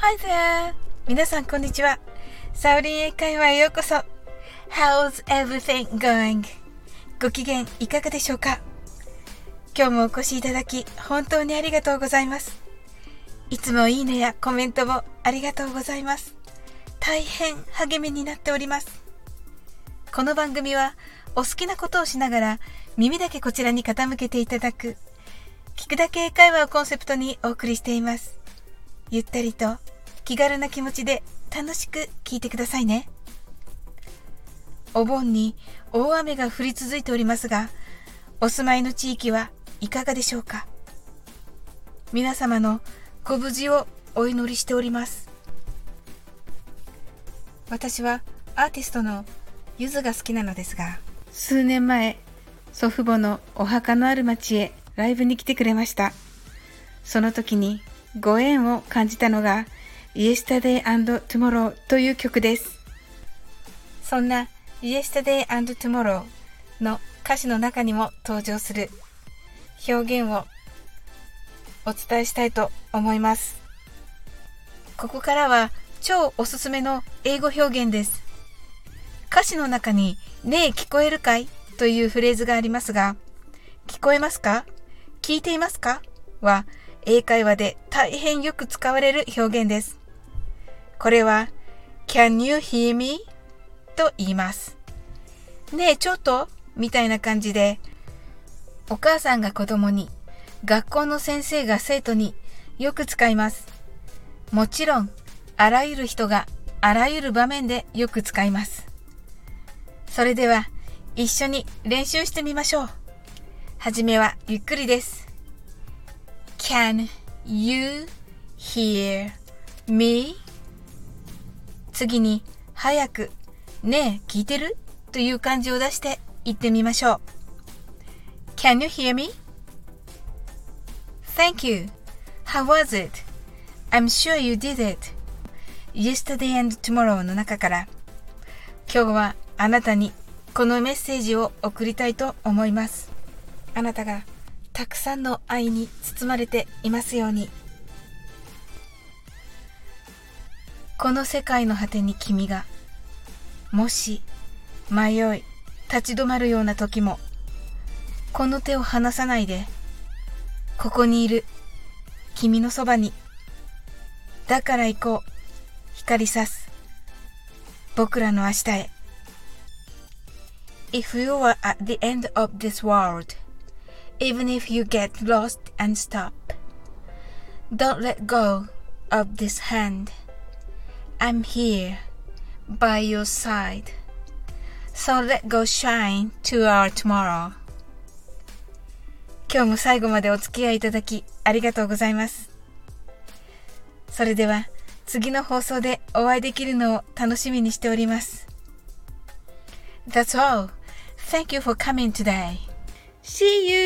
Hi there! 皆さんこんにちは。サウリン英会話へようこそ。How's everything going? ご機嫌いかがでしょうか？今日もお越しいただき本当にありがとうございます。いつもいいねやコメントもありがとうございます。大変励みになっております。この番組はお好きなことをしながら耳だけこちらに傾けていただく聞くだけ英会話をコンセプトにお送りしています。ゆったりと気軽な気持ちで楽しく聞いてくださいね。お盆に大雨が降り続いておりますが、お住まいの地域はいかがでしょうか？皆様のご無事をお祈りしております。私はアーティストのゆずが好きなのですが、数年前、祖父母のお墓のある町へライブに来てくれました。その時にご縁を感じたのが Yesterday and Tomorrow という曲です。そんな Yesterday and Tomorrow の歌詞の中にも登場する表現をお伝えしたいと思います。ここからは超おすすめの英語表現です。歌詞の中にねえ聞こえるかい？というフレーズがありますが、聞こえますか？聞いていますか？は英会話で大変よく使われる表現です。これは Can you hear me? と言います。ねえちょっとみたいな感じでお母さんが子供に学校の先生が生徒によく使います。もちろんあらゆる人があらゆる場面でよく使います。それでは一緒に練習してみましょう。はじめはゆっくりです。Can you hear me? 次に早くねえ聞いてる？という感じを出して言ってみましょう。Can you hear me? Thank you. How was it? I'm sure you did it. Yesterday and tomorrow の中から今日はあなたにこのメッセージを送りたいと思います。あなたがたくさんの愛に包まれていますようにこの世界の果てに君がもし迷い立ち止まるような時もこの手を離さないでここにいる君のそばにだから行こう光さす僕らの明日へ If you were at the end of this world even if you get lost and stop. Don't let go of this hand. I'm here by your side. So let go shine to our tomorrow. 今日も最後までお付き合いいただきありがとうございます。それでは次の放送でお会いできるのを楽しみにしております。That's all. Thank you for coming today. See you!